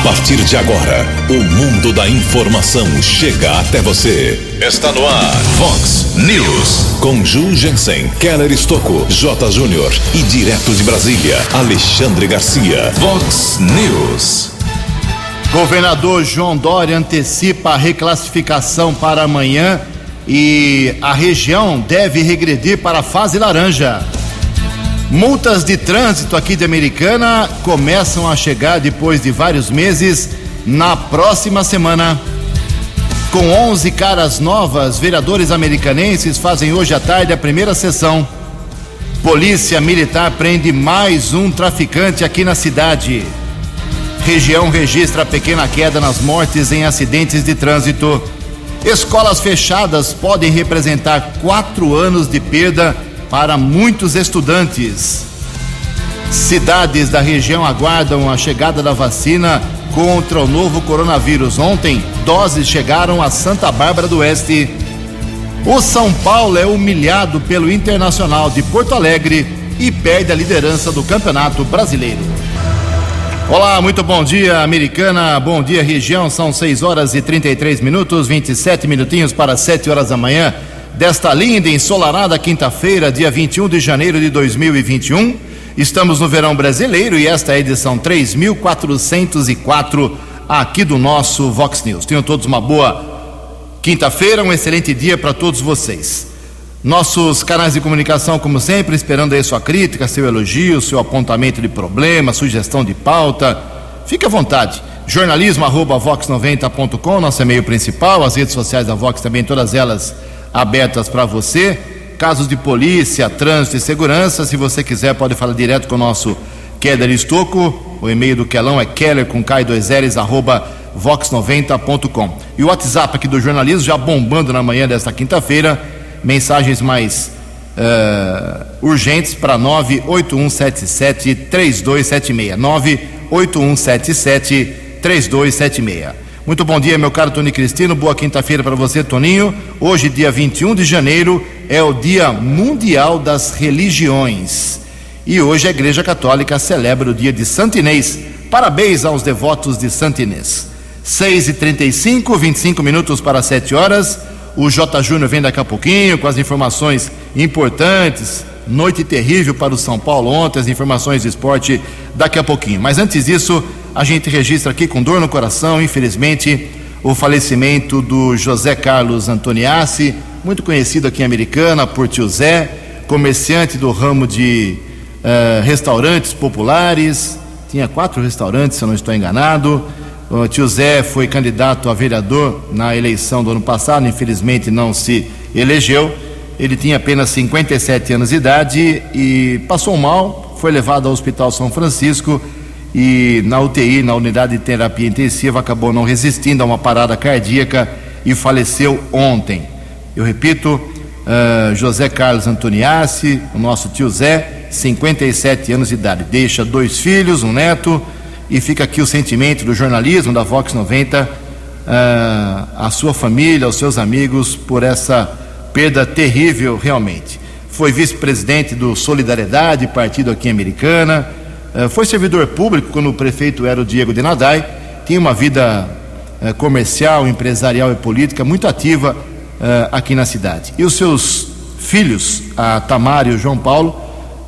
A partir de agora, o mundo da informação chega até você. Está no ar, Fox News. Com Ju Jensen, Keller Estocco, J. Júnior e direto de Brasília, Alexandre Garcia. Fox News. Governador João Dória antecipa a reclassificação para amanhã e a região deve regredir para a fase laranja. Multas de trânsito aqui de Americana começam a chegar depois de vários meses na próxima semana. Com 11 caras novas, vereadores americanenses fazem hoje à tarde a primeira sessão. Polícia Militar prende mais um traficante aqui na cidade. Região registra pequena queda nas mortes em acidentes de trânsito. Escolas fechadas podem representar quatro anos de perda para muitos estudantes. Cidades da região aguardam a chegada da vacina contra o novo coronavírus. Ontem, doses chegaram a Santa Bárbara do Oeste. O São Paulo é humilhado pelo Internacional de Porto Alegre e perde a liderança do Campeonato Brasileiro. Olá, muito bom dia, americana. Bom dia, região. São 6 horas e 33 minutos, 27 minutinhos para 7 horas da manhã desta linda e ensolarada quinta-feira, dia 21 de janeiro de 2021. Estamos no verão brasileiro e esta é a edição 3404 aqui do nosso Vox News. Tenham todos uma boa quinta-feira, um excelente dia para todos vocês. Nossos canais de comunicação, como sempre, esperando aí sua crítica, seu elogio, seu apontamento de problema, sugestão de pauta. Fique à vontade. Jornalismo arroba vox90.com, nosso e-mail principal, as redes sociais da Vox também, todas elas abertas para você. Casos de polícia, trânsito e segurança, se você quiser, pode falar direto com o nosso Keller Estocco. O e-mail do Kelão é keller com K2Ls, arroba vox90.com. E o WhatsApp aqui do jornalismo já bombando na manhã desta quinta-feira mensagens mais uh, urgentes para 981773276. 981773276. Muito bom dia, meu caro Tony Cristino. Boa quinta-feira para você, Toninho. Hoje, dia 21 de janeiro, é o Dia Mundial das Religiões. E hoje a Igreja Católica celebra o dia de Santo Inês. Parabéns aos devotos de Santo Inês. 6 e 35 25 minutos para 7 horas. O J. Júnior vem daqui a pouquinho com as informações importantes. Noite terrível para o São Paulo ontem, as informações de esporte daqui a pouquinho. Mas antes disso, a gente registra aqui com dor no coração, infelizmente, o falecimento do José Carlos Antoniassi, muito conhecido aqui em Americana por tio Zé, comerciante do ramo de uh, restaurantes populares. Tinha quatro restaurantes, se eu não estou enganado. O tio Zé foi candidato a vereador na eleição do ano passado, infelizmente não se elegeu. Ele tinha apenas 57 anos de idade e passou mal, foi levado ao Hospital São Francisco e na UTI, na unidade de terapia intensiva, acabou não resistindo a uma parada cardíaca e faleceu ontem. Eu repito, uh, José Carlos Antoniassi, o nosso tio Zé, 57 anos de idade, deixa dois filhos, um neto e fica aqui o sentimento do jornalismo da Vox 90, uh, a sua família, aos seus amigos, por essa perda terrível realmente. Foi vice-presidente do Solidariedade, partido aqui Americana, foi servidor público quando o prefeito era o Diego de Nadai, tinha uma vida uh, comercial, empresarial e política muito ativa aqui na cidade. E os seus filhos, a Tamara e o João Paulo,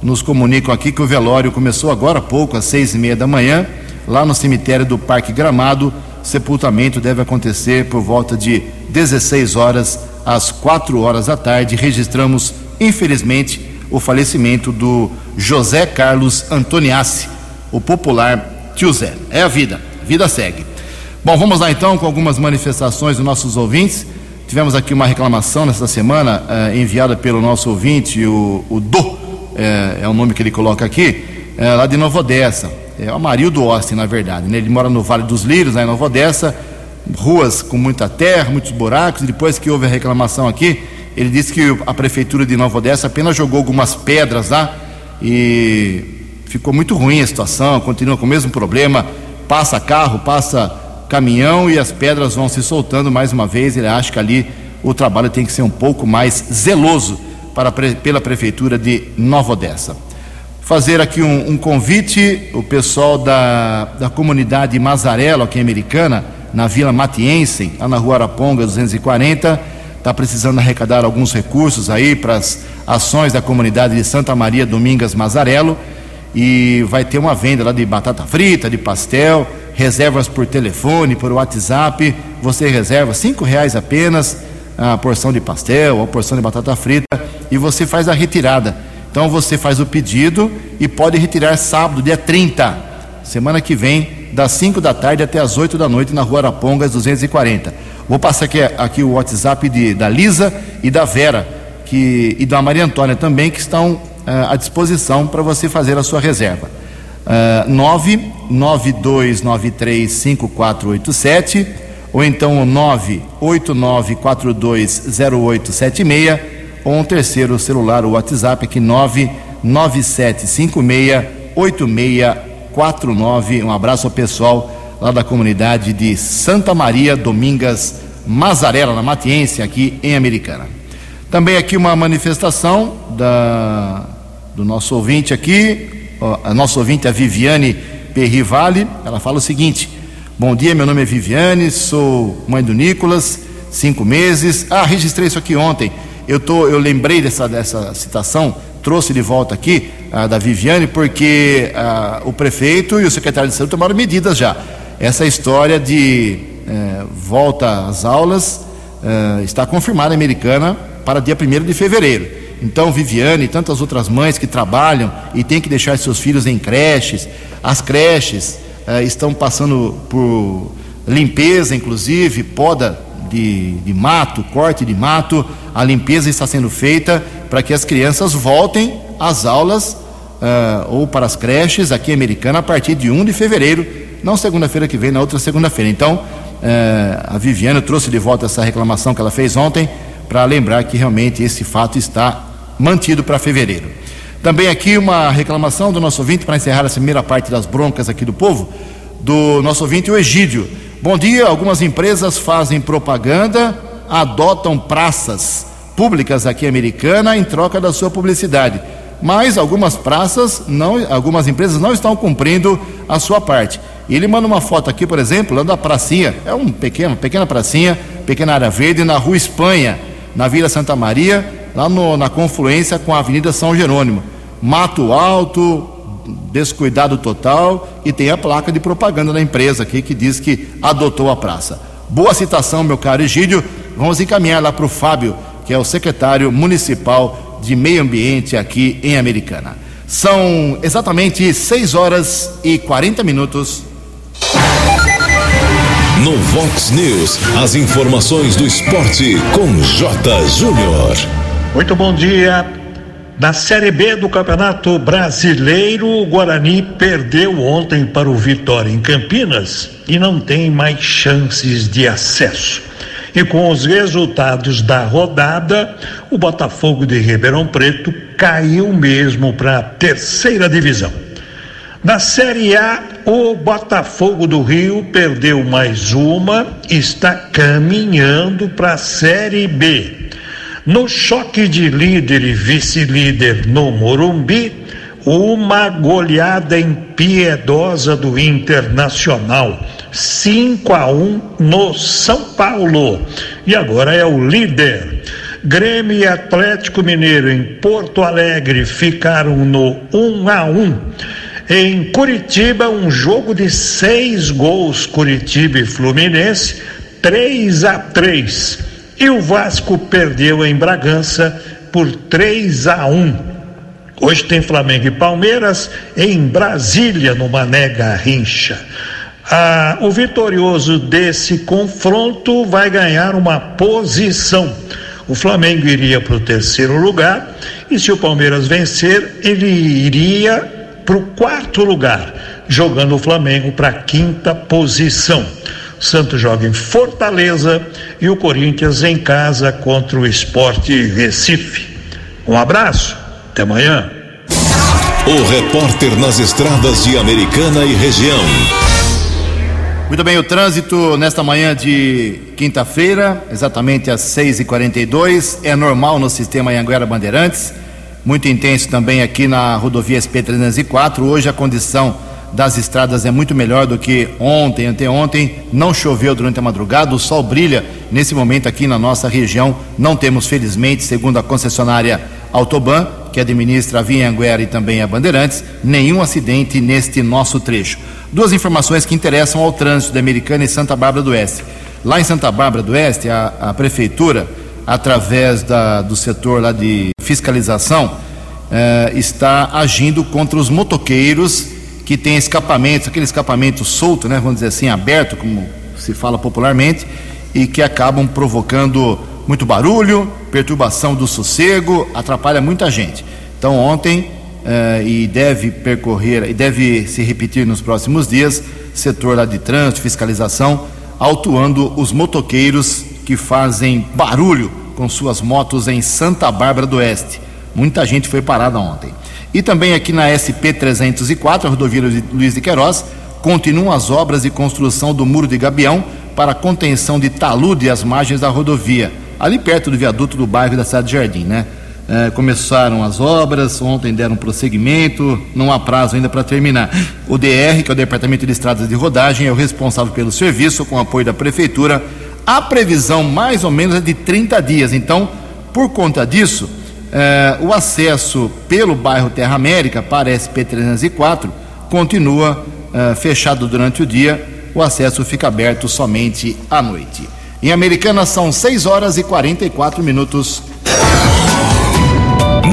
nos comunicam aqui que o velório começou agora há pouco, às seis e meia da manhã, lá no cemitério do Parque Gramado. Sepultamento deve acontecer por volta de 16 horas às 4 horas da tarde. Registramos, infelizmente, o falecimento do José Carlos Antoniassi, o popular tio Zé. É a vida, vida segue. Bom, vamos lá então com algumas manifestações dos nossos ouvintes. Tivemos aqui uma reclamação nesta semana eh, enviada pelo nosso ouvinte, o, o Do, eh, é o nome que ele coloca aqui, eh, lá de Nova Odessa é o Amarildo Austin, na verdade. Né? Ele mora no Vale dos Lírios, lá em Nova Odessa, ruas com muita terra, muitos buracos. Depois que houve a reclamação aqui, ele disse que a prefeitura de Nova Odessa apenas jogou algumas pedras lá e ficou muito ruim a situação, continua com o mesmo problema. Passa carro, passa caminhão e as pedras vão se soltando mais uma vez. Ele acha que ali o trabalho tem que ser um pouco mais zeloso para, pela prefeitura de Nova Odessa. fazer aqui um, um convite, o pessoal da, da comunidade Mazarelo, aqui em Americana, na Vila Matiense, lá na rua Araponga 240, está precisando arrecadar alguns recursos aí para as ações da comunidade de Santa Maria Domingas Mazarelo e vai ter uma venda lá de batata frita, de pastel, reservas por telefone, por WhatsApp, você reserva cinco reais apenas a porção de pastel, a porção de batata frita e você faz a retirada. Então você faz o pedido e pode retirar sábado, dia 30, semana que vem, das 5 da tarde até as 8 da noite na rua Arapongas 240. Vou passar aqui, aqui o WhatsApp de, da Lisa e da Vera que, e da Maria Antônia também, que estão uh, à disposição para você fazer a sua reserva. Uh, 992935487 ou então o 989420876 ou um terceiro celular, o WhatsApp aqui 997568649. Um abraço ao pessoal lá da comunidade de Santa Maria Domingas Mazarela, na Matiense, aqui em Americana. Também aqui uma manifestação da, do nosso ouvinte aqui, a nossa ouvinte, a Viviane Perrivale, ela fala o seguinte: Bom dia, meu nome é Viviane, sou mãe do Nicolas, cinco meses. Ah, registrei isso aqui ontem. Eu, tô, eu lembrei dessa, dessa citação, trouxe de volta aqui a da Viviane, porque ah, o prefeito e o secretário de saúde tomaram medidas já. Essa história de eh, volta às aulas eh, está confirmada americana para dia 1 de fevereiro. Então, Viviane e tantas outras mães que trabalham e têm que deixar seus filhos em creches, as creches eh, estão passando por limpeza, inclusive, poda de, de mato, corte de mato, a limpeza está sendo feita para que as crianças voltem às aulas eh, ou para as creches aqui em Americana a partir de 1 de fevereiro, não segunda-feira que vem, na outra segunda-feira. Então, eh, a Viviane trouxe de volta essa reclamação que ela fez ontem para lembrar que realmente esse fato está mantido para fevereiro. Também aqui uma reclamação do nosso ouvinte para encerrar essa primeira parte das broncas aqui do povo, do nosso ouvinte o Egídio. Bom dia, algumas empresas fazem propaganda, adotam praças públicas aqui Americana em troca da sua publicidade. Mas algumas praças não, algumas empresas não estão cumprindo a sua parte. Ele manda uma foto aqui, por exemplo, lá da pracinha, é um pequeno, pequena pracinha, pequena área verde na Rua Espanha, na Vila Santa Maria, lá no, na confluência com a Avenida São Jerônimo. Mato alto, descuidado total e tem a placa de propaganda da empresa aqui que diz que adotou a praça. Boa citação, meu caro Egídio. Vamos encaminhar lá para o Fábio, que é o secretário municipal de meio ambiente aqui em Americana. São exatamente 6 horas e 40 minutos. No Vox News, as informações do esporte com J. Júnior. Muito bom dia. Na Série B do Campeonato Brasileiro, o Guarani perdeu ontem para o Vitória em Campinas e não tem mais chances de acesso. E com os resultados da rodada, o Botafogo de Ribeirão Preto caiu mesmo para a terceira divisão. Na Série A, o Botafogo do Rio perdeu mais uma e está caminhando para a Série B. No choque de líder e vice-líder no Morumbi, uma goleada impiedosa do Internacional, 5 a 1 no São Paulo. E agora é o líder. Grêmio e Atlético Mineiro em Porto Alegre ficaram no 1 a 1. Em Curitiba, um jogo de seis gols, Curitiba e Fluminense, 3 a 3. E o Vasco perdeu em Bragança por 3 a 1. Hoje tem Flamengo e Palmeiras em Brasília, no Mané Garrincha. Ah, o vitorioso desse confronto vai ganhar uma posição. O Flamengo iria para o terceiro lugar e se o Palmeiras vencer, ele iria para o quarto lugar, jogando o Flamengo para a quinta posição. O Santos joga em Fortaleza e o Corinthians em casa contra o Esporte Recife. Um abraço, até amanhã. O repórter nas estradas de Americana e região. Muito bem, o trânsito nesta manhã de quinta-feira, exatamente às 6h42, é normal no sistema Anguera Bandeirantes muito intenso também aqui na rodovia SP-304. Hoje a condição das estradas é muito melhor do que ontem, anteontem. Não choveu durante a madrugada, o sol brilha nesse momento aqui na nossa região. Não temos, felizmente, segundo a concessionária Autoban, que administra a Via Anguera e também a Bandeirantes, nenhum acidente neste nosso trecho. Duas informações que interessam ao trânsito da Americana e Santa Bárbara do Oeste. Lá em Santa Bárbara do Oeste, a, a prefeitura, através da, do setor lá de fiscalização, eh, está agindo contra os motoqueiros que têm escapamentos, aquele escapamento solto, né, vamos dizer assim, aberto, como se fala popularmente, e que acabam provocando muito barulho, perturbação do sossego, atrapalha muita gente. Então ontem eh, e deve percorrer e deve se repetir nos próximos dias, setor lá de trânsito, fiscalização, autuando os motoqueiros que fazem barulho com suas motos em Santa Bárbara do Oeste. Muita gente foi parada ontem. E também aqui na SP 304, a rodovia Luiz de Queiroz, continuam as obras de construção do muro de Gabião para contenção de talude às margens da rodovia, ali perto do viaduto do bairro da cidade de Jardim, né? É, começaram as obras, ontem deram prosseguimento, não há prazo ainda para terminar. O DR, que é o Departamento de Estradas de Rodagem, é o responsável pelo serviço, com apoio da Prefeitura. A previsão, mais ou menos, é de 30 dias. Então, por conta disso, é, o acesso pelo bairro Terra América para SP-304 continua é, fechado durante o dia, o acesso fica aberto somente à noite. Em Americana são 6 horas e 44 minutos.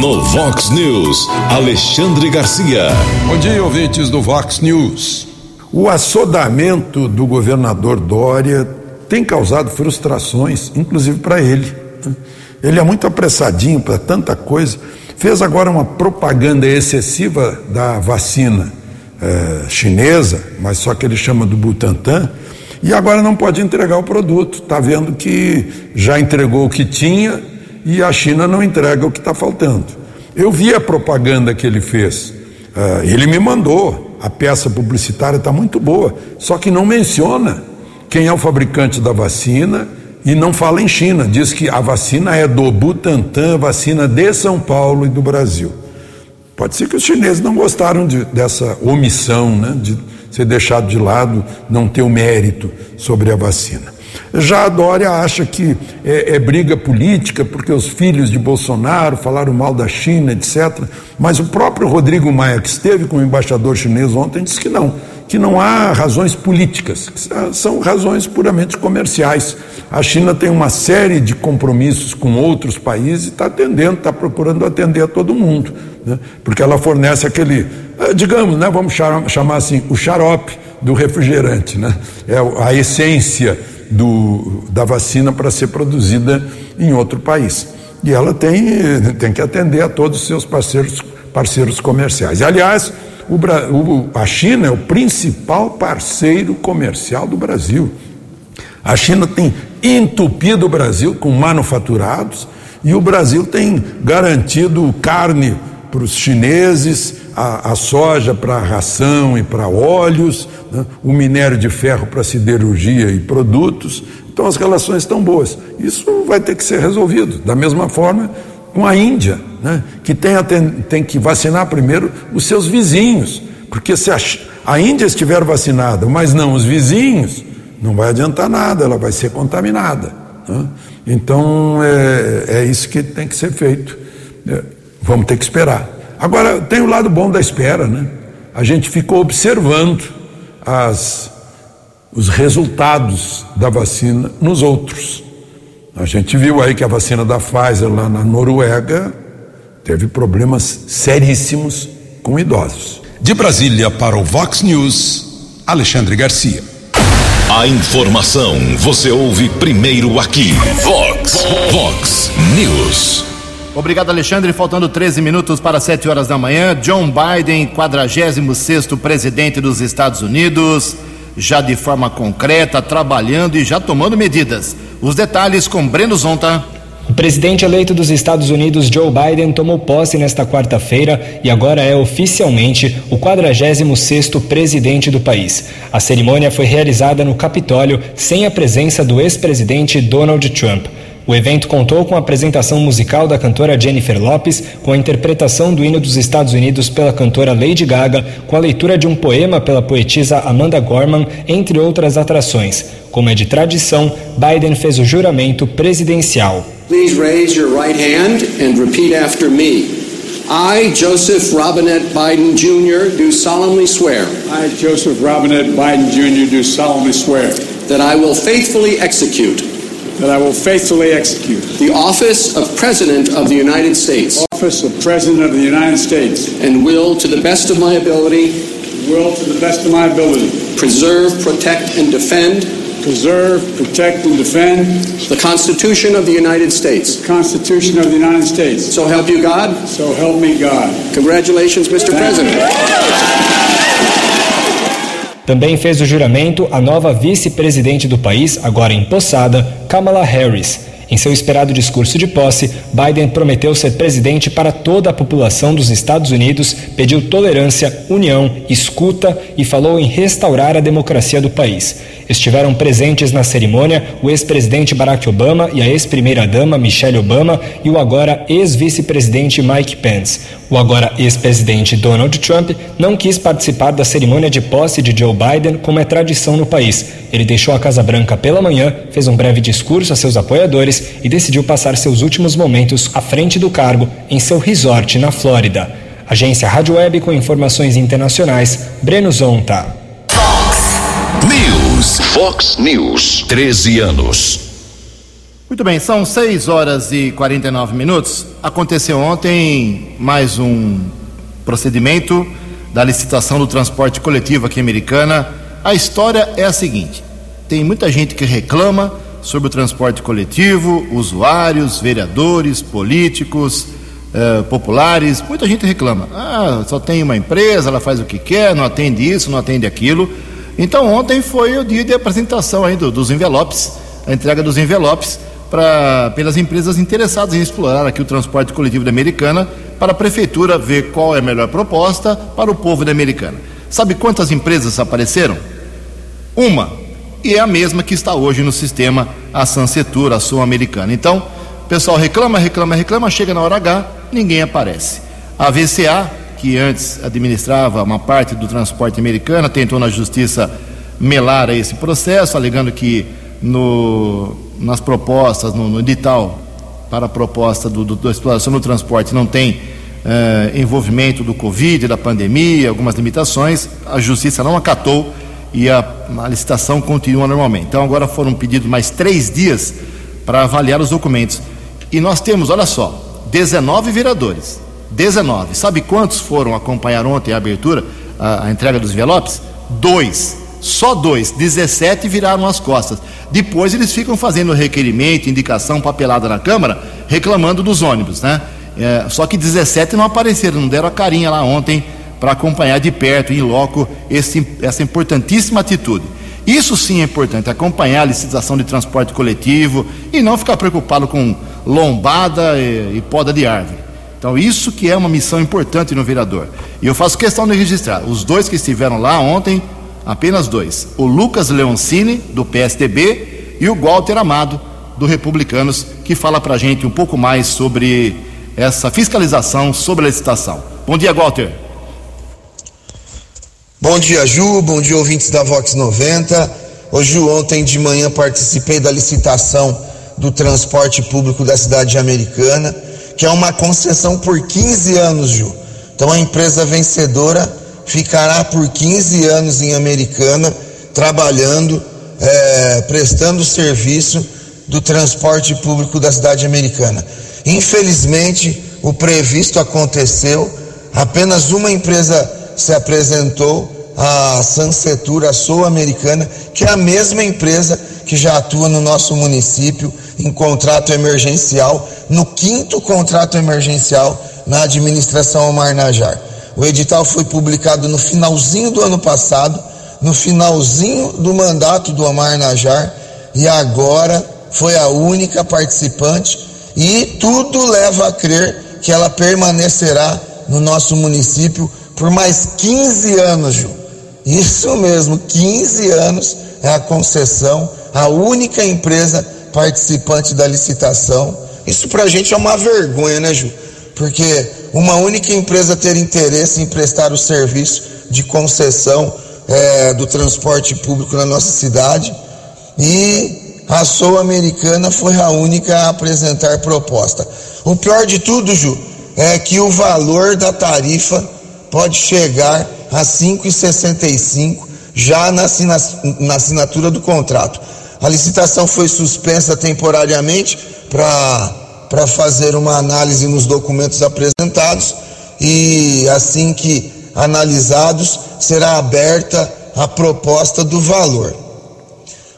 No Vox News, Alexandre Garcia. Bom dia, ouvintes do Vox News. O assodamento do governador Dória tem causado frustrações, inclusive para ele. Ele é muito apressadinho para tanta coisa. Fez agora uma propaganda excessiva da vacina é, chinesa, mas só que ele chama do Butantan, e agora não pode entregar o produto. Está vendo que já entregou o que tinha e a China não entrega o que está faltando. Eu vi a propaganda que ele fez. Uh, ele me mandou. A peça publicitária está muito boa, só que não menciona quem é o fabricante da vacina e não fala em China. Diz que a vacina é do Butantan, vacina de São Paulo e do Brasil. Pode ser que os chineses não gostaram de, dessa omissão, né, de ser deixado de lado, não ter o mérito sobre a vacina. Já a Dória acha que é, é, briga política porque os filhos de Bolsonaro falaram mal da China, etc. Mas o próprio Rodrigo Maia, que esteve com o embaixador chinês ontem, disse que não, que não há razões políticas, são razões puramente comerciais. A China tem uma série de compromissos com outros países e está atendendo, está procurando atender a todo mundo, né? porque ela fornece aquele, digamos, né, vamos chamar assim, o xarope do refrigerante, né? é a essência do, da vacina para ser produzida em outro país. E ela tem, tem que atender a todos os seus parceiros, parceiros comerciais. Aliás, o, o, a China é o principal parceiro comercial do Brasil. A China tem entupido o Brasil com manufaturados e o Brasil tem garantido carne para os chineses, a, a soja para ração e para óleos, né? o minério de ferro para siderurgia e produtos. Então as relações estão boas. Isso vai ter que ser resolvido. Da mesma forma com a Índia, né? que tem, tem que vacinar primeiro os seus vizinhos. Porque se a, a Índia estiver vacinada, mas não os vizinhos, não vai adiantar nada, ela vai ser contaminada. Né? Então é, é isso que tem que ser feito. Vamos ter que esperar. Agora, tem o lado bom da espera, né? A gente ficou observando as, os resultados da vacina nos outros. A gente viu aí que a vacina da Pfizer lá na Noruega teve problemas seríssimos com idosos. De Brasília para o Vox News, Alexandre Garcia. A informação você ouve primeiro aqui. Vox, Vox News. Obrigado, Alexandre. Faltando 13 minutos para 7 horas da manhã, John Biden, 46 presidente dos Estados Unidos, já de forma concreta, trabalhando e já tomando medidas. Os detalhes com Breno Zonta. O presidente eleito dos Estados Unidos, Joe Biden, tomou posse nesta quarta-feira e agora é oficialmente o 46º presidente do país. A cerimônia foi realizada no Capitólio sem a presença do ex-presidente Donald Trump. O evento contou com a apresentação musical da cantora Jennifer Lopes, com a interpretação do hino dos Estados Unidos pela cantora Lady Gaga, com a leitura de um poema pela poetisa Amanda Gorman, entre outras atrações. Como é de tradição, Biden fez o juramento presidencial. Please raise your right hand and repeat after me. I, Joseph Robinette Biden Jr., do solemnly swear I, Joseph Robinette Biden Jr., do solemnly swear that I will faithfully execute that I will faithfully execute the office of President of the United States office of President of the United States and will, to the best of my ability, will, to the best of my ability, preserve, protect, and defend preserve, protect, and defend the Constitution of the United States. the Constitution of the United States. So help you God. So help me God. Congratulations, Mr. President. Também fez o juramento a nova vice-presidente do país, agora empossada, Kamala Harris. Em seu esperado discurso de posse, Biden prometeu ser presidente para toda a população dos Estados Unidos, pediu tolerância, união, escuta e falou em restaurar a democracia do país. Estiveram presentes na cerimônia o ex-presidente Barack Obama e a ex-primeira-dama Michelle Obama e o agora ex-vice-presidente Mike Pence. O agora ex-presidente Donald Trump não quis participar da cerimônia de posse de Joe Biden, como é tradição no país. Ele deixou a Casa Branca pela manhã, fez um breve discurso a seus apoiadores e decidiu passar seus últimos momentos à frente do cargo em seu resort na Flórida. Agência Rádio Web com informações internacionais, Breno Zonta. News. Fox News. 13 anos. Muito bem, são 6 horas e 49 minutos. Aconteceu ontem mais um procedimento da licitação do transporte coletivo aqui em Americana. A história é a seguinte: tem muita gente que reclama sobre o transporte coletivo, usuários, vereadores, políticos, eh, populares, muita gente reclama. Ah, só tem uma empresa, ela faz o que quer, não atende isso, não atende aquilo. Então ontem foi o dia de apresentação aí do, dos envelopes, a entrega dos envelopes para pelas empresas interessadas em explorar aqui o transporte coletivo da Americana para a prefeitura ver qual é a melhor proposta para o povo da Americana. Sabe quantas empresas apareceram? Uma. E é a mesma que está hoje no sistema a Sansetur, a Sul-Americana. Então, pessoal reclama, reclama, reclama, chega na hora H, ninguém aparece. A VCA, que antes administrava uma parte do transporte americano, tentou na justiça melar esse processo, alegando que no, nas propostas, no, no edital para a proposta do, do, da exploração do transporte não tem eh, envolvimento do Covid, da pandemia, algumas limitações, a justiça não acatou e a, a licitação continua normalmente. Então agora foram pedidos mais três dias para avaliar os documentos. E nós temos, olha só, 19 vereadores. 19. Sabe quantos foram acompanhar ontem a abertura, a, a entrega dos envelopes? Dois. Só dois. 17 viraram as costas. Depois eles ficam fazendo requerimento, indicação, papelada na Câmara, reclamando dos ônibus, né? É, só que 17 não apareceram, não deram a carinha lá ontem para acompanhar de perto, em loco, esse, essa importantíssima atitude. Isso sim é importante, acompanhar a licitação de transporte coletivo e não ficar preocupado com lombada e, e poda de árvore. Então, isso que é uma missão importante no vereador. E eu faço questão de registrar: os dois que estiveram lá ontem, apenas dois. O Lucas Leoncini, do PSDB, e o Walter Amado, do Republicanos, que fala para a gente um pouco mais sobre essa fiscalização sobre a licitação. Bom dia, Walter. Bom dia, Ju. Bom dia, ouvintes da Vox 90. Ô, Ju, ontem de manhã participei da licitação do transporte público da cidade americana, que é uma concessão por 15 anos, Ju. Então, a empresa vencedora ficará por 15 anos em Americana, trabalhando, é, prestando serviço do transporte público da cidade americana. Infelizmente, o previsto aconteceu, apenas uma empresa se apresentou, a Sansetura Sul-Americana, que é a mesma empresa que já atua no nosso município em contrato emergencial, no quinto contrato emergencial na administração Omar Najar. O edital foi publicado no finalzinho do ano passado, no finalzinho do mandato do Omar Najar, e agora foi a única participante, e tudo leva a crer que ela permanecerá no nosso município por mais 15 anos, Ju. Isso mesmo, 15 anos é a concessão, a única empresa participante da licitação. Isso para a gente é uma vergonha, né, Ju? Porque uma única empresa ter interesse em prestar o serviço de concessão é, do transporte público na nossa cidade e a Sul Americana foi a única a apresentar proposta. O pior de tudo, Ju, é que o valor da tarifa pode chegar a 5,65 já na, na assinatura do contrato. A licitação foi suspensa temporariamente para fazer uma análise nos documentos apresentados e assim que analisados será aberta a proposta do valor.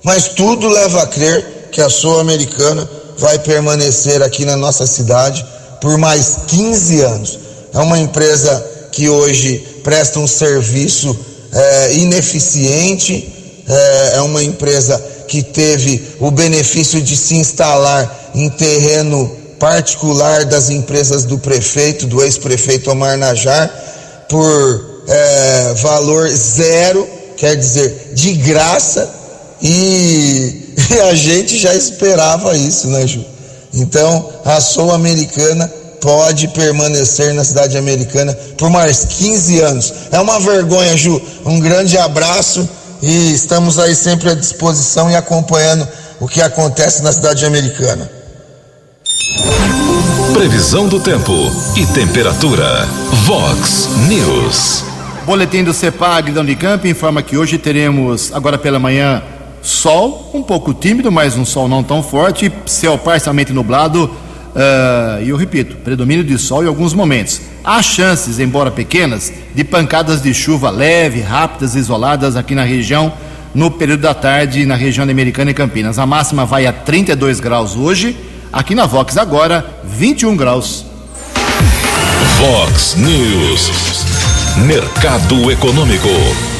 Mas tudo leva a crer que a Sul-Americana vai permanecer aqui na nossa cidade por mais 15 anos. É uma empresa que hoje presta um serviço é, ineficiente, é, é uma empresa que teve o benefício de se instalar em terreno particular das empresas do prefeito, do ex-prefeito Omar Najar, por é, valor zero, quer dizer, de graça, e, e, a gente já esperava isso, né, Ju? Então, a Sul Americana pode permanecer na cidade americana por mais 15 anos. É uma vergonha, Ju. Um grande abraço e estamos aí sempre à disposição e acompanhando o que acontece na cidade americana. Previsão do tempo e temperatura. Vox News. Boletim do CEPAG da Unicamp informa que hoje teremos, agora pela manhã, sol, um pouco tímido, mas um sol não tão forte, céu parcialmente nublado Uh, e eu repito, predomínio de sol em alguns momentos. Há chances, embora pequenas, de pancadas de chuva leve, rápidas, isoladas aqui na região no período da tarde na região da Americana e Campinas. A máxima vai a 32 graus hoje, aqui na Vox agora 21 graus. Vox News. Mercado Econômico.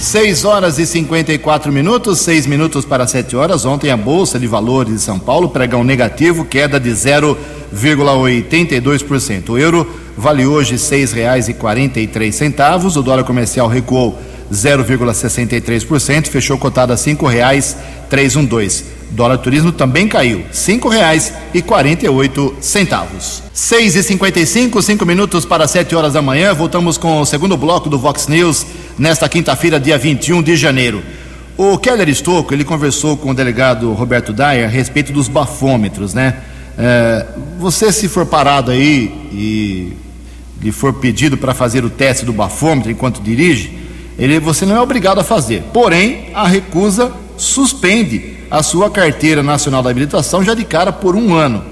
6 horas e 54 minutos, 6 minutos para 7 horas. Ontem a Bolsa de Valores de São Paulo, pregão negativo, queda de 0,82%. O euro vale hoje R$ 6,43. O dólar comercial recuou 0,63%, fechou cotado a R$ 5,312. Dólar turismo também caiu, R$ 5,48. Seis e cinquenta e cinco, cinco minutos para sete horas da manhã. Voltamos com o segundo bloco do Vox News nesta quinta-feira, dia 21 de janeiro. O Keller Estocco, ele conversou com o delegado Roberto Dyer a respeito dos bafômetros, né? É, você se for parado aí e lhe for pedido para fazer o teste do bafômetro enquanto dirige, ele, você não é obrigado a fazer. Porém, a recusa suspende a sua carteira nacional da habilitação já de cara por um ano.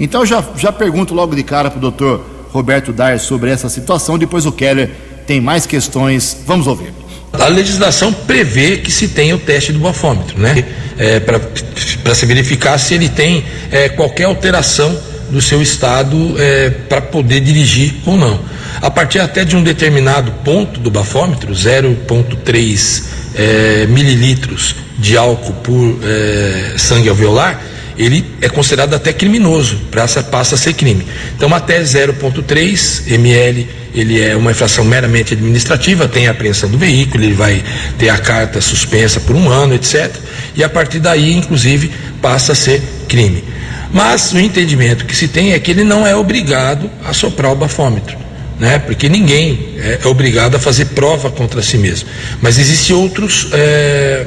Então já, já pergunto logo de cara para o doutor Roberto Dar sobre essa situação, depois o Keller tem mais questões. Vamos ouvir. A legislação prevê que se tenha o teste do bafômetro, né? É, para se verificar se ele tem é, qualquer alteração do seu estado é, para poder dirigir ou não. A partir até de um determinado ponto do bafômetro, 0,3 é, mililitros de álcool por é, sangue alveolar, ele é considerado até criminoso, passa, a ser crime. Então, até 0,3 ml, ele é uma infração meramente administrativa, tem a apreensão do veículo, ele vai ter a carta suspensa por um ano, etc. E a partir daí, inclusive, passa a ser crime. Mas o entendimento que se tem é que ele não é obrigado a soprar o bafômetro. Né? Porque ninguém é, é obrigado a fazer prova contra si mesmo. Mas existem outros é,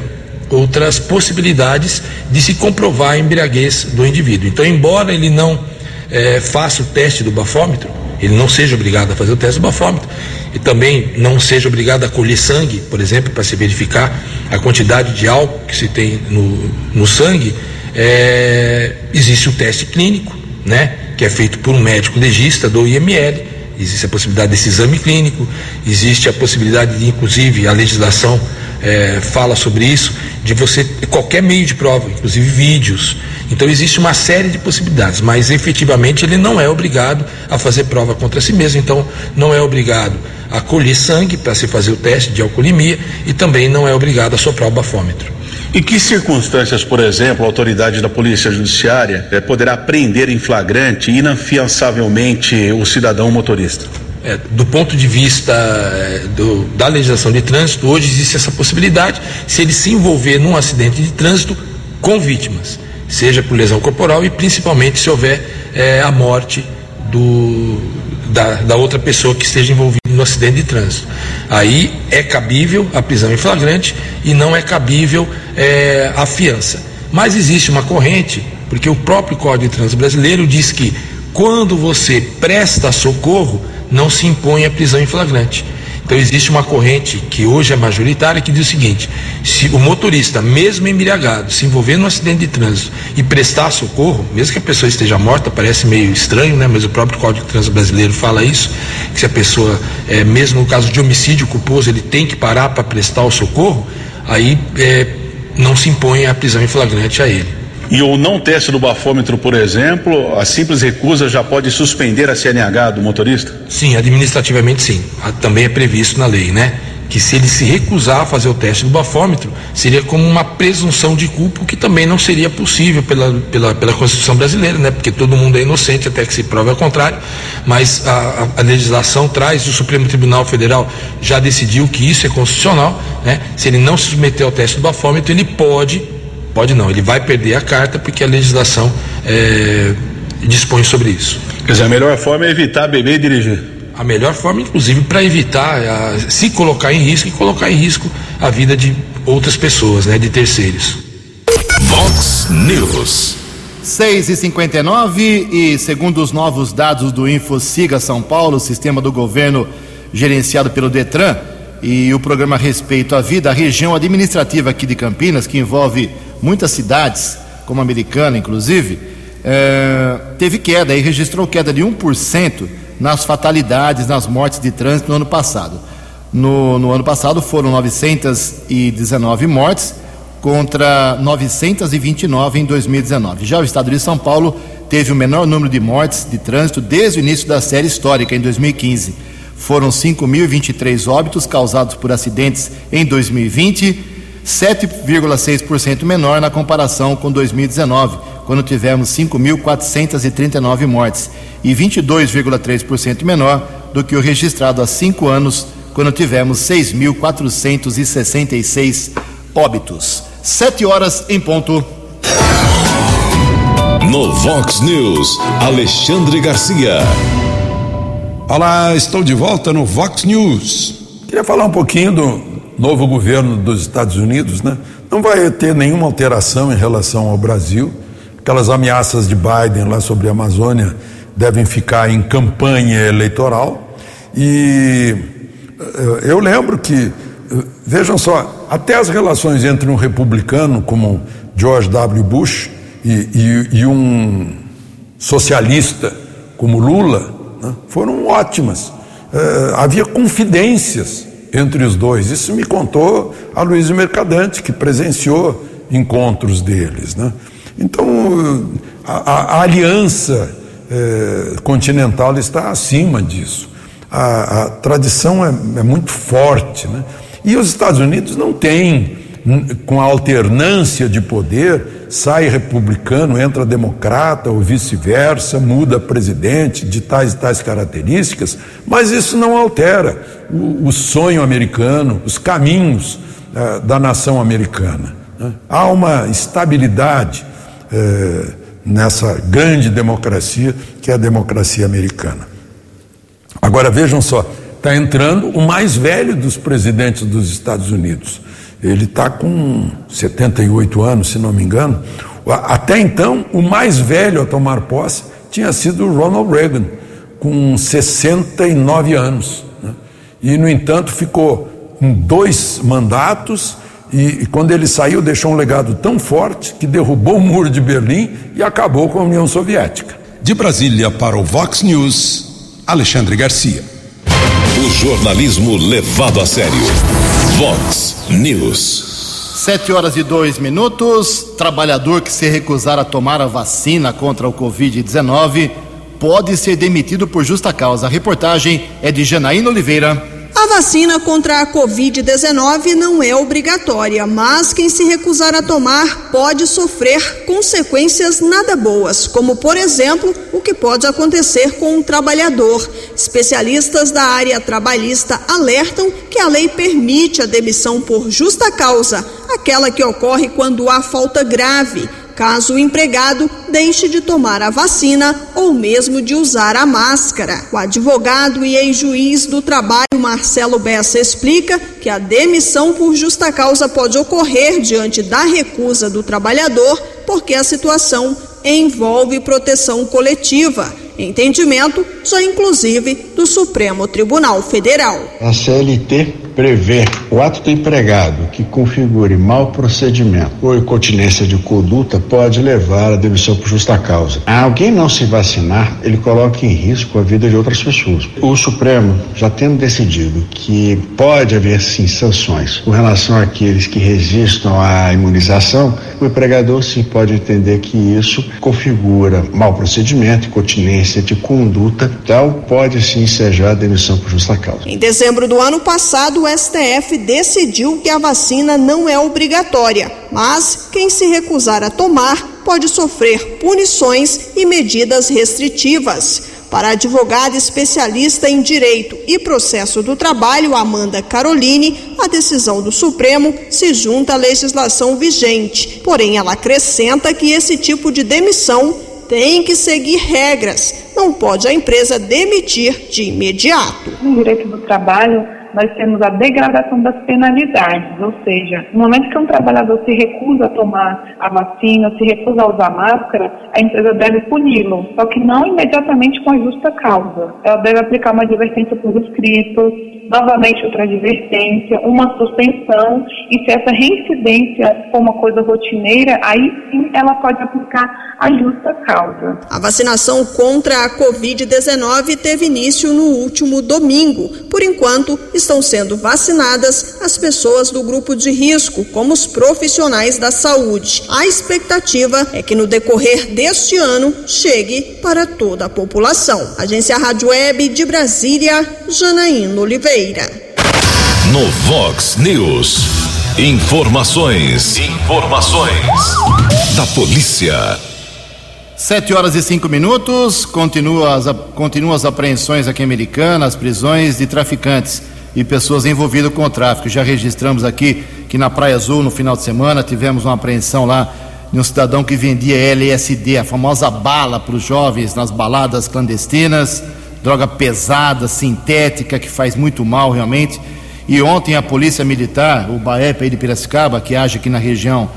outras possibilidades de se comprovar a embriaguez do indivíduo. Então, embora ele não é, faça o teste do bafômetro, ele não seja obrigado a fazer o teste do bafômetro e também não seja obrigado a colher sangue, por exemplo, para se verificar a quantidade de álcool que se tem no, no sangue, é, existe o teste clínico, né, que é feito por um médico legista do IML, existe a possibilidade desse exame clínico, existe a possibilidade de, inclusive, a legislação é, fala sobre isso, de você qualquer meio de prova, inclusive vídeos. Então existe uma série de possibilidades, mas efetivamente ele não é obrigado a fazer prova contra si mesmo, então não é obrigado a colher sangue para se fazer o teste de alcoolemia e também não é obrigado a soprar o bafômetro. Em que circunstâncias, por exemplo, a autoridade da Polícia Judiciária é, poderá prender em flagrante inafiançavelmente o cidadão motorista? É, do ponto de vista é, do, da legislação de trânsito, hoje existe essa possibilidade se ele se envolver num acidente de trânsito com vítimas. seja por lesão corporal e principalmente se houver é, a morte do, da, da, outra pessoa que esteja envolvida no acidente de trânsito. Aí é cabível a prisão em flagrante e não é cabível é, a fiança. Mas existe uma corrente, porque o próprio Código de Trânsito Brasileiro diz que quando você presta socorro, não se impõe a prisão em flagrante. Então existe uma corrente que hoje é majoritária que diz o seguinte: se o motorista, mesmo embriagado, se envolver num acidente de trânsito e prestar socorro, mesmo que a pessoa esteja morta, parece meio estranho, né? Mas o próprio Código de Trânsito brasileiro fala isso, que se a pessoa, é, mesmo no caso de homicídio culposo, ele tem que parar para prestar o socorro, aí é, não se impõe a prisão em flagrante a ele. E o não teste do bafômetro, por exemplo, a simples recusa já pode suspender a CNH do motorista? Sim, administrativamente sim. Também é previsto na lei, né? Que se ele se recusar a fazer o teste do bafômetro, seria como uma presunção de culpa, que também não seria possível pela, pela, pela Constituição brasileira, né? Porque todo mundo é inocente até que se prove ao contrário. Mas a, a, a legislação traz, o Supremo Tribunal Federal já decidiu que isso é constitucional, né? Se ele não se submeter ao teste do bafômetro, ele pode Pode não, ele vai perder a carta porque a legislação é, dispõe sobre isso. Quer dizer, a melhor forma é evitar beber e dirigir. A melhor forma, inclusive, para evitar a, se colocar em risco e colocar em risco a vida de outras pessoas, né, de terceiros. Vox News. 6 e 59 e segundo os novos dados do InfoSiga São Paulo, sistema do governo gerenciado pelo Detran e o programa Respeito à Vida, a região administrativa aqui de Campinas, que envolve muitas cidades, como a Americana, inclusive, é, teve queda e registrou queda de 1% nas fatalidades, nas mortes de trânsito no ano passado. No, no ano passado foram 919 mortes contra 929 em 2019. Já o estado de São Paulo teve o menor número de mortes de trânsito desde o início da série histórica, em 2015. Foram 5.023 óbitos causados por acidentes em 2020 7,6% menor na comparação com 2019, quando tivemos 5.439 mortes, e 22,3% menor do que o registrado há cinco anos, quando tivemos 6.466 óbitos. Sete horas em ponto. No Vox News, Alexandre Garcia. Olá, estou de volta no Vox News. Queria falar um pouquinho do novo governo dos Estados Unidos, né, não vai ter nenhuma alteração em relação ao Brasil. Aquelas ameaças de Biden lá sobre a Amazônia devem ficar em campanha eleitoral. E eh, eu lembro que, eh, vejam só, até as relações entre um republicano como George W. Bush e, e, e um socialista como Lula né, foram ótimas. Uh, havia confidências entre os dois. Isso me contou a Luiz Mercadante, que presenciou encontros deles. Né? Então, a, a, aliança eh, continental está acima disso. A, a tradição é, é, muito forte. Né? E os Estados Unidos não têm, com a alternância de poder, sai republicano, entra democrata ou vice-versa, muda presidente de tais e tais características, mas isso não altera o, o sonho americano, os caminhos uh, da nação americana. Né? Há uma estabilidade uh, nessa grande democracia que é a democracia americana. Agora vejam só, está entrando o mais velho dos presidentes dos Estados Unidos. Ele está com 78 anos, se não me engano. Até então, o mais velho a tomar posse tinha sido Ronald Reagan, com 69 anos. Né? E, no entanto, ficou em dois mandatos. E, e quando ele saiu, deixou um legado tão forte que derrubou o muro de Berlim e acabou com a União Soviética. De Brasília para o Vox News, Alexandre Garcia. O jornalismo levado a sério. Vox News. Sete horas e dois minutos. Trabalhador que se recusar a tomar a vacina contra o Covid-19 pode ser demitido por justa causa. A reportagem é de Janaína Oliveira. A vacina contra a Covid-19 não é obrigatória, mas quem se recusar a tomar pode sofrer consequências nada boas, como, por exemplo, o que pode acontecer com um trabalhador. Especialistas da área trabalhista alertam que a lei permite a demissão por justa causa, aquela que ocorre quando há falta grave caso o empregado deixe de tomar a vacina ou mesmo de usar a máscara. O advogado e ex-juiz do trabalho Marcelo Bessa explica que a demissão por justa causa pode ocorrer diante da recusa do trabalhador porque a situação envolve proteção coletiva entendimento já inclusive do Supremo Tribunal Federal. A CLT prevê o ato do empregado que configure mau procedimento ou incontinência de conduta pode levar à demissão por justa causa. A alguém não se vacinar, ele coloca em risco a vida de outras pessoas. O Supremo, já tendo decidido que pode haver sim sanções com relação àqueles que resistam à imunização, o empregador sim pode entender que isso configura mau procedimento, incontinência de conduta, então pode sim ensejar a demissão por justa causa. Em dezembro do ano passado, o STF decidiu que a vacina não é obrigatória, mas quem se recusar a tomar pode sofrer punições e medidas restritivas. Para a advogada especialista em direito e processo do trabalho, Amanda Caroline, a decisão do Supremo se junta à legislação vigente. Porém, ela acrescenta que esse tipo de demissão tem que seguir regras. Não pode a empresa demitir de imediato. No direito do trabalho, nós temos a degradação das penalidades, ou seja, no momento que um trabalhador se recusa a tomar a vacina, se recusa a usar máscara, a empresa deve puni-lo, só que não imediatamente com a justa causa. Ela deve aplicar uma advertência por escrito, novamente outra advertência, uma suspensão, e se essa reincidência for uma coisa rotineira, aí sim ela pode aplicar a justa causa. A vacinação contra a Covid-19 teve início no último domingo. Por enquanto, estão sendo vacinadas as pessoas do grupo de risco, como os profissionais da saúde. A expectativa é que no decorrer deste ano chegue para toda a população. Agência Rádio Web de Brasília, Janaína Oliveira. No Vox News. Informações. Informações. Da polícia. Sete horas e cinco minutos. Continua as, continuam as apreensões aqui em Americana, as prisões de traficantes e pessoas envolvidas com o tráfico. Já registramos aqui que na Praia Azul, no final de semana, tivemos uma apreensão lá de um cidadão que vendia LSD, a famosa bala para os jovens nas baladas clandestinas, droga pesada, sintética, que faz muito mal realmente. E ontem a Polícia Militar, o BAEP aí de Piracicaba, que age aqui na região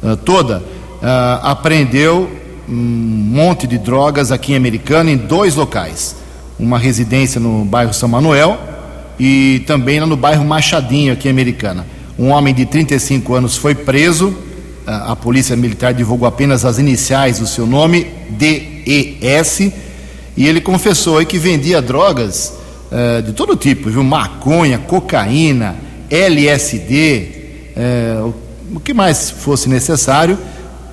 uh, toda, uh, apreendeu um monte de drogas aqui em Americana em dois locais. Uma residência no bairro São Manuel e também no bairro Machadinho, aqui em Americana. Um homem de 35 anos foi preso. A polícia militar divulgou apenas as iniciais do seu nome, DES, e ele confessou aí que vendia drogas uh, de todo tipo, viu? Maconha, cocaína, LSD, uh, o que mais fosse necessário,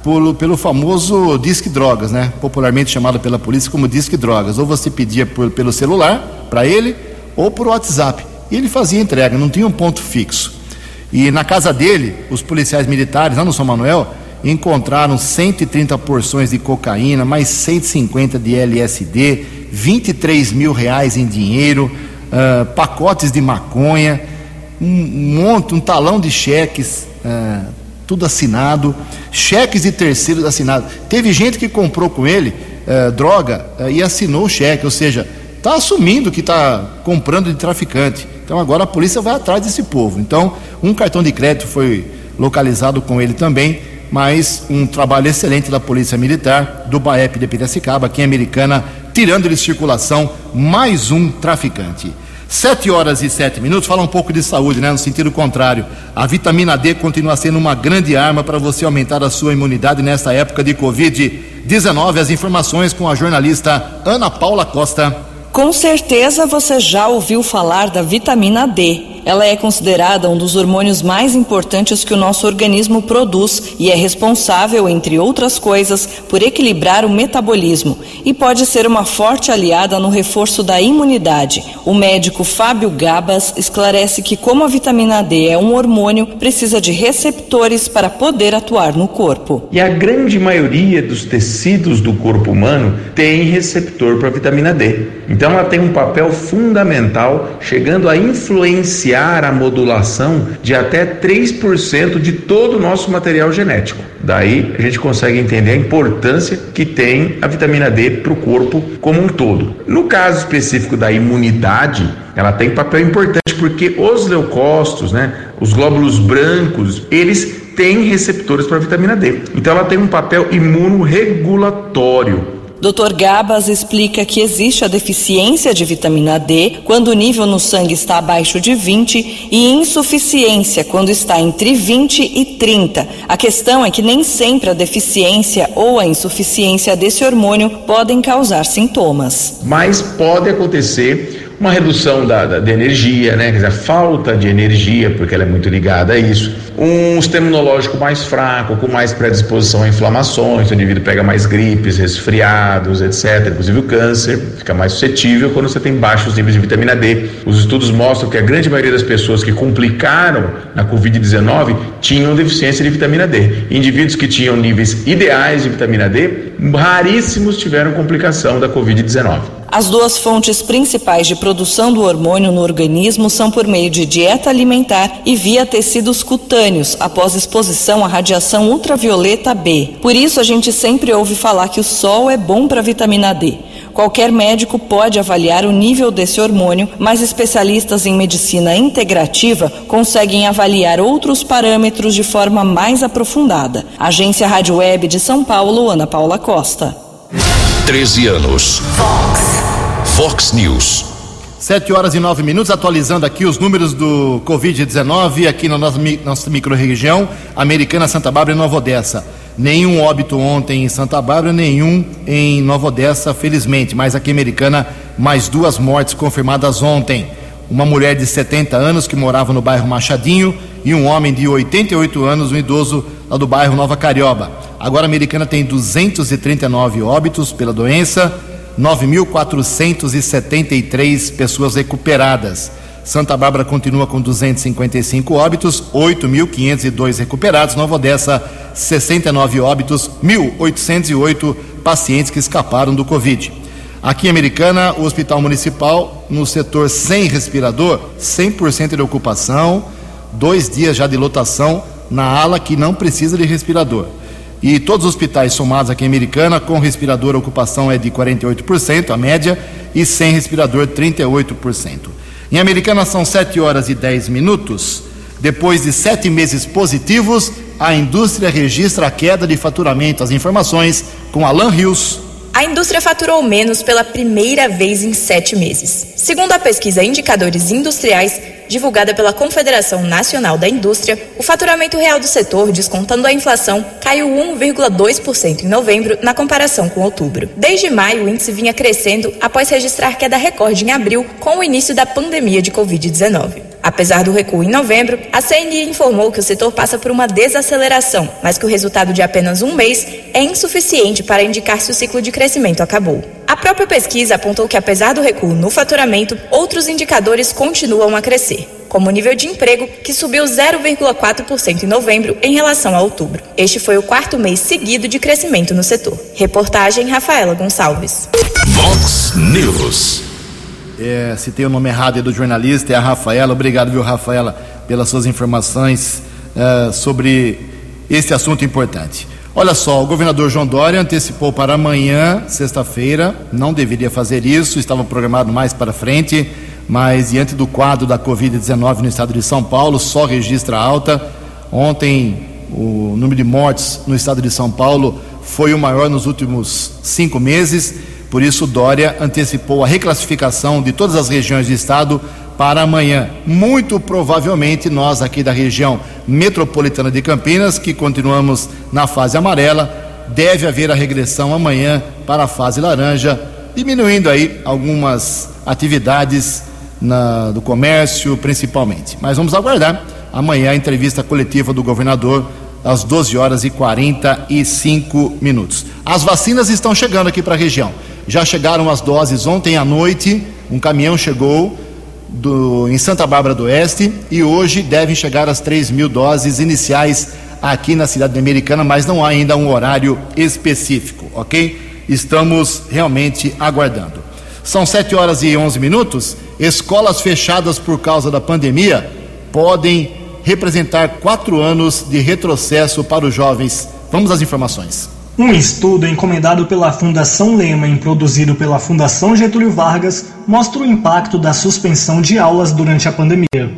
pelo, pelo famoso disque drogas, né? Popularmente chamado pela polícia como disque drogas. Ou você pedia por, pelo celular para ele, ou por WhatsApp. E ele fazia entrega, não tinha um ponto fixo. E na casa dele, os policiais militares, lá no São Manuel, encontraram 130 porções de cocaína, mais 150 de LSD, 23 mil reais em dinheiro, uh, pacotes de maconha, um monte, um talão de cheques, uh, tudo assinado, cheques de terceiros assinados. Teve gente que comprou com ele uh, droga e assinou o cheque, ou seja, está assumindo que está comprando de traficante. Então agora a polícia vai atrás desse povo. Então, um cartão de crédito foi localizado com ele também, mas um trabalho excelente da Polícia Militar, do BAEP de Piracicaba, aqui em Americana, tirando de circulação mais um traficante. Sete horas e sete minutos, fala um pouco de saúde, né? No sentido contrário. A vitamina D continua sendo uma grande arma para você aumentar a sua imunidade nesta época de Covid-19. As informações com a jornalista Ana Paula Costa. Com certeza você já ouviu falar da vitamina D. Ela é considerada um dos hormônios mais importantes que o nosso organismo produz e é responsável, entre outras coisas, por equilibrar o metabolismo e pode ser uma forte aliada no reforço da imunidade. O médico Fábio Gabas esclarece que, como a vitamina D é um hormônio, precisa de receptores para poder atuar no corpo. E a grande maioria dos tecidos do corpo humano tem receptor para vitamina D. Então ela tem um papel fundamental, chegando a influenciar bloquear a modulação de até 3% de todo o nosso material genético. Daí a gente consegue entender a importância que tem a vitamina D para o corpo como um todo. No caso específico da imunidade, ela tem papel importante porque os leucócitos, né, os glóbulos brancos, eles têm receptores para vitamina D. Então ela tem um papel imunorregulatório. Dr. Gabas explica que existe a deficiência de vitamina D quando o nível no sangue está abaixo de 20 e insuficiência quando está entre 20 e 30. A questão é que nem sempre a deficiência ou a insuficiência desse hormônio podem causar sintomas. Mas pode acontecer uma redução da, da, de energia, né? Quer dizer, a falta de energia, porque ela é muito ligada a isso. Um sistema imunológico mais fraco, com mais predisposição a inflamações, o indivíduo pega mais gripes, resfriados, etc. Inclusive o câncer fica mais suscetível quando você tem baixos níveis de vitamina D. Os estudos mostram que a grande maioria das pessoas que complicaram na Covid-19 tinham deficiência de vitamina D. Indivíduos que tinham níveis ideais de vitamina D, raríssimos tiveram complicação da Covid-19. As duas fontes principais de produção do hormônio no organismo são por meio de dieta alimentar e via tecidos cutâneos após exposição à radiação ultravioleta B. Por isso a gente sempre ouve falar que o sol é bom para a vitamina D. Qualquer médico pode avaliar o nível desse hormônio, mas especialistas em medicina integrativa conseguem avaliar outros parâmetros de forma mais aprofundada. Agência Rádio Web de São Paulo, Ana Paula Costa. 13 anos. Fox. Fox News. 7 horas e 9 minutos, atualizando aqui os números do Covid-19 aqui na nossa, nossa microrregião, Americana, Santa Bárbara e Nova Odessa. Nenhum óbito ontem em Santa Bárbara, nenhum em Nova Odessa, felizmente. Mas aqui em Americana, mais duas mortes confirmadas ontem. Uma mulher de 70 anos que morava no bairro Machadinho e um homem de 88 anos, um idoso lá do bairro Nova Carioba. Agora a Americana tem 239 óbitos pela doença, 9.473 pessoas recuperadas. Santa Bárbara continua com 255 óbitos, 8.502 recuperados. Nova Odessa, 69 óbitos, 1.808 pacientes que escaparam do Covid. Aqui em Americana, o Hospital Municipal, no setor sem respirador, 100% de ocupação, dois dias já de lotação na ala que não precisa de respirador. E todos os hospitais somados aqui em Americana, com respirador, a ocupação é de 48%, a média, e sem respirador, 38%. Em Americana são 7 horas e 10 minutos. Depois de sete meses positivos, a indústria registra a queda de faturamento. As informações com Alan Rios. A indústria faturou menos pela primeira vez em sete meses. Segundo a pesquisa Indicadores Industriais, divulgada pela Confederação Nacional da Indústria, o faturamento real do setor, descontando a inflação, caiu 1,2% em novembro na comparação com outubro. Desde maio, o índice vinha crescendo após registrar queda recorde em abril com o início da pandemia de Covid-19. Apesar do recuo em novembro, a CNI informou que o setor passa por uma desaceleração, mas que o resultado de apenas um mês é insuficiente para indicar se o ciclo de crescimento acabou. A própria pesquisa apontou que, apesar do recuo no faturamento, outros indicadores continuam a crescer, como o nível de emprego, que subiu 0,4% em novembro em relação a outubro. Este foi o quarto mês seguido de crescimento no setor. Reportagem Rafaela Gonçalves. Vox News. É, tem o nome errado aí do jornalista, é a Rafaela. Obrigado, viu, Rafaela, pelas suas informações é, sobre este assunto importante. Olha só, o governador João Dória antecipou para amanhã, sexta-feira, não deveria fazer isso, estava programado mais para frente, mas diante do quadro da Covid-19 no estado de São Paulo, só registra alta. Ontem, o número de mortes no estado de São Paulo foi o maior nos últimos cinco meses por isso, Dória antecipou a reclassificação de todas as regiões do estado para amanhã. Muito provavelmente, nós aqui da região metropolitana de Campinas, que continuamos na fase amarela, deve haver a regressão amanhã para a fase laranja, diminuindo aí algumas atividades na, do comércio, principalmente. Mas vamos aguardar amanhã a entrevista coletiva do governador às 12 horas e 45 minutos. As vacinas estão chegando aqui para a região. Já chegaram as doses ontem à noite, um caminhão chegou do, em Santa Bárbara do Oeste e hoje devem chegar as 3 mil doses iniciais aqui na cidade americana, mas não há ainda um horário específico, ok? Estamos realmente aguardando. São 7 horas e 11 minutos. Escolas fechadas por causa da pandemia podem representar quatro anos de retrocesso para os jovens. Vamos às informações. Um estudo encomendado pela Fundação Lema e produzido pela Fundação Getúlio Vargas mostra o impacto da suspensão de aulas durante a pandemia.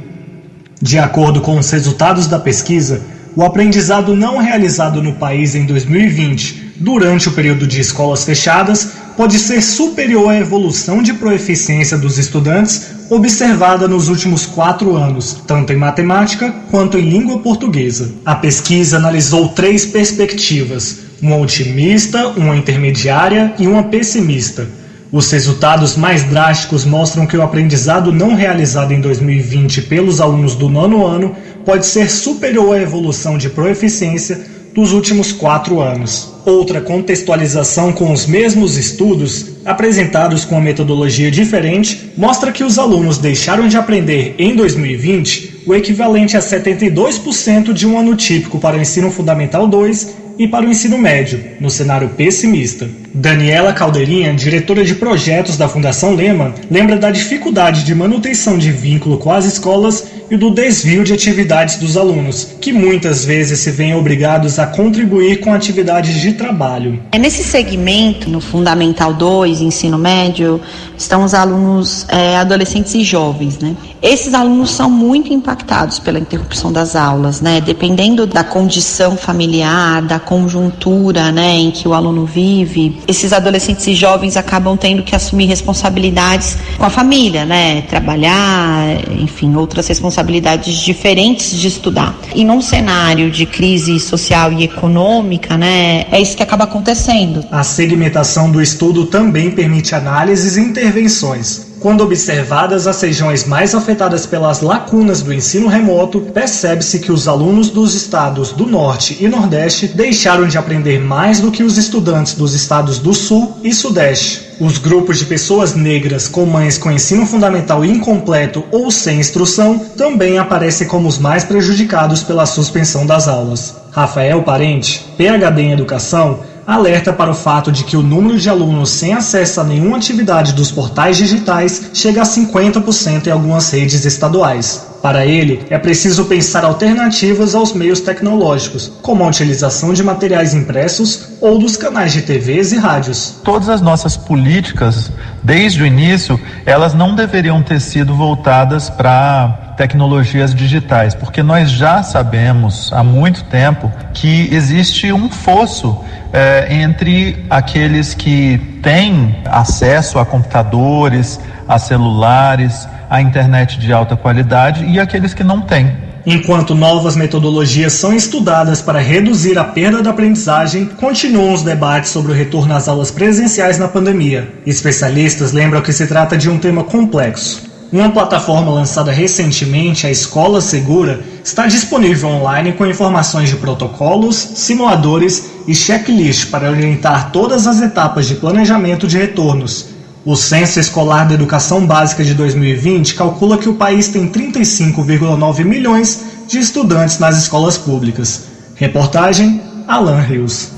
De acordo com os resultados da pesquisa, o aprendizado não realizado no país em 2020, durante o período de escolas fechadas, pode ser superior à evolução de proeficiência dos estudantes observada nos últimos quatro anos, tanto em matemática quanto em língua portuguesa. A pesquisa analisou três perspectivas: uma otimista, uma intermediária e uma pessimista. Os resultados mais drásticos mostram que o aprendizado não realizado em 2020 pelos alunos do nono ano pode ser superior à evolução de proeficiência dos últimos quatro anos. Outra contextualização com os mesmos estudos, apresentados com uma metodologia diferente, mostra que os alunos deixaram de aprender em 2020 o equivalente a 72% de um ano típico para o ensino fundamental 2 e para o ensino médio, no cenário pessimista. Daniela Caldeirinha, diretora de projetos da Fundação Lehman, lembra da dificuldade de manutenção de vínculo com as escolas e do desvio de atividades dos alunos, que muitas vezes se veem obrigados a contribuir com atividades de trabalho. É nesse segmento, no Fundamental 2, ensino médio, estão os alunos é, adolescentes e jovens, né? Esses alunos são muito impactados pela interrupção das aulas, né? Dependendo da condição familiar, da conjuntura, né, em que o aluno vive, esses adolescentes e jovens acabam tendo que assumir responsabilidades com a família, né? Trabalhar, enfim, outras responsabilidades diferentes de estudar. E num cenário de crise social e econômica, né, é isso que acaba acontecendo. A segmentação do estudo também permite análises e intervenções quando observadas as regiões mais afetadas pelas lacunas do ensino remoto, percebe-se que os alunos dos estados do Norte e Nordeste deixaram de aprender mais do que os estudantes dos estados do Sul e Sudeste. Os grupos de pessoas negras com mães com ensino fundamental incompleto ou sem instrução também aparecem como os mais prejudicados pela suspensão das aulas. Rafael Parente, PhD em Educação, alerta para o fato de que o número de alunos sem acesso a nenhuma atividade dos portais digitais chega a 50% em algumas redes estaduais. Para ele, é preciso pensar alternativas aos meios tecnológicos, como a utilização de materiais impressos ou dos canais de TVs e rádios. Todas as nossas políticas, desde o início, elas não deveriam ter sido voltadas para tecnologias digitais, porque nós já sabemos há muito tempo que existe um fosso é, entre aqueles que têm acesso a computadores, a celulares, a internet de alta qualidade e aqueles que não têm. Enquanto novas metodologias são estudadas para reduzir a perda da aprendizagem, continuam os debates sobre o retorno às aulas presenciais na pandemia. Especialistas lembram que se trata de um tema complexo. Uma plataforma lançada recentemente, a Escola Segura, está disponível online com informações de protocolos, simuladores e checklist para orientar todas as etapas de planejamento de retornos. O Censo Escolar da Educação Básica de 2020 calcula que o país tem 35,9 milhões de estudantes nas escolas públicas. Reportagem Alan Rios.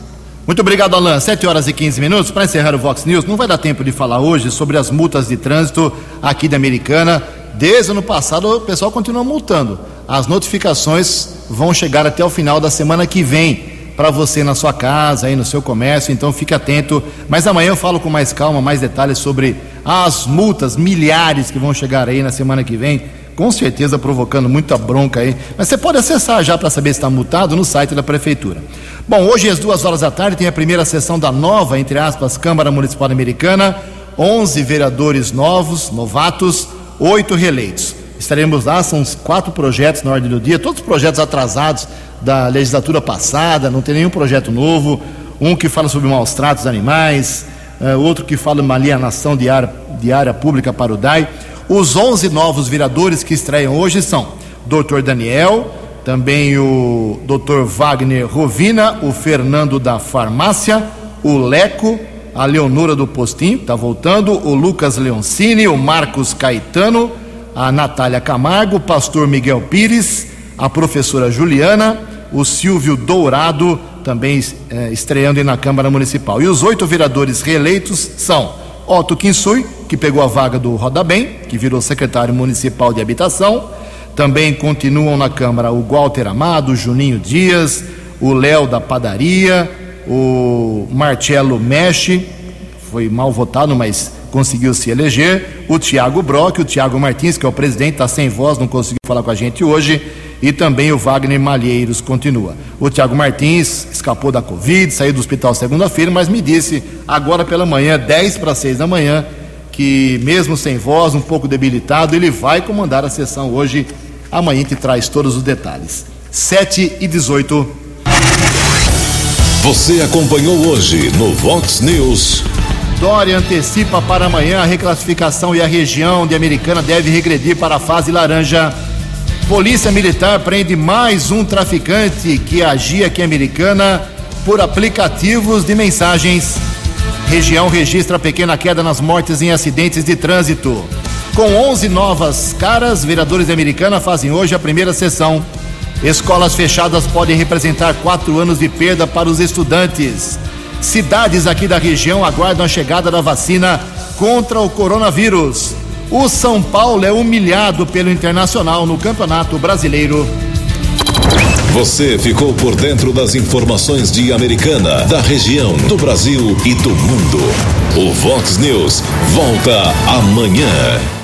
Muito obrigado, Alan. 7 horas e 15 minutos. Para encerrar o Vox News, não vai dar tempo de falar hoje sobre as multas de trânsito aqui da Americana. Desde o ano passado, o pessoal continua multando. As notificações vão chegar até o final da semana que vem para você na sua casa, aí no seu comércio, então fique atento. Mas amanhã eu falo com mais calma, mais detalhes sobre as multas milhares que vão chegar aí na semana que vem, com certeza provocando muita bronca aí. Mas você pode acessar já para saber se está multado no site da Prefeitura. Bom, hoje às duas horas da tarde tem a primeira sessão da nova, entre aspas, Câmara Municipal Americana. 11 vereadores novos, novatos, oito reeleitos. Estaremos lá, são quatro projetos na ordem do dia, todos projetos atrasados da legislatura passada, não tem nenhum projeto novo. Um que fala sobre maus tratos animais, uh, outro que fala uma alienação de área, de área pública para o DAI. Os 11 novos vereadores que estreiam hoje são Dr. Daniel, também o Dr. Wagner Rovina, o Fernando da Farmácia, o Leco, a Leonora do Postim, está voltando, o Lucas Leoncini, o Marcos Caetano, a Natália Camargo, o pastor Miguel Pires, a professora Juliana, o Silvio Dourado, também é, estreando na Câmara Municipal. E os oito vereadores reeleitos são Otto Kinsui, que pegou a vaga do Roda Bem, que virou secretário municipal de habitação. Também continuam na Câmara o Walter Amado, o Juninho Dias, o Léo da Padaria, o Marcelo Mexe, foi mal votado, mas conseguiu se eleger, o Tiago Brock, o Tiago Martins, que é o presidente, está sem voz, não conseguiu falar com a gente hoje, e também o Wagner Malheiros continua. O Tiago Martins escapou da Covid, saiu do hospital segunda-feira, mas me disse agora pela manhã, 10 para 6 da manhã, que mesmo sem voz, um pouco debilitado, ele vai comandar a sessão hoje. Amanhã te traz todos os detalhes. 7 e 18. Você acompanhou hoje no Vox News. Dória antecipa para amanhã a reclassificação e a região de Americana deve regredir para a fase laranja. Polícia Militar prende mais um traficante que agia aqui em Americana por aplicativos de mensagens. Região registra pequena queda nas mortes em acidentes de trânsito. Com 11 novas caras, vereadores de Americana fazem hoje a primeira sessão. Escolas fechadas podem representar quatro anos de perda para os estudantes. Cidades aqui da região aguardam a chegada da vacina contra o coronavírus. O São Paulo é humilhado pelo Internacional no Campeonato Brasileiro. Você ficou por dentro das informações de Americana, da região, do Brasil e do mundo. O Vox News volta amanhã.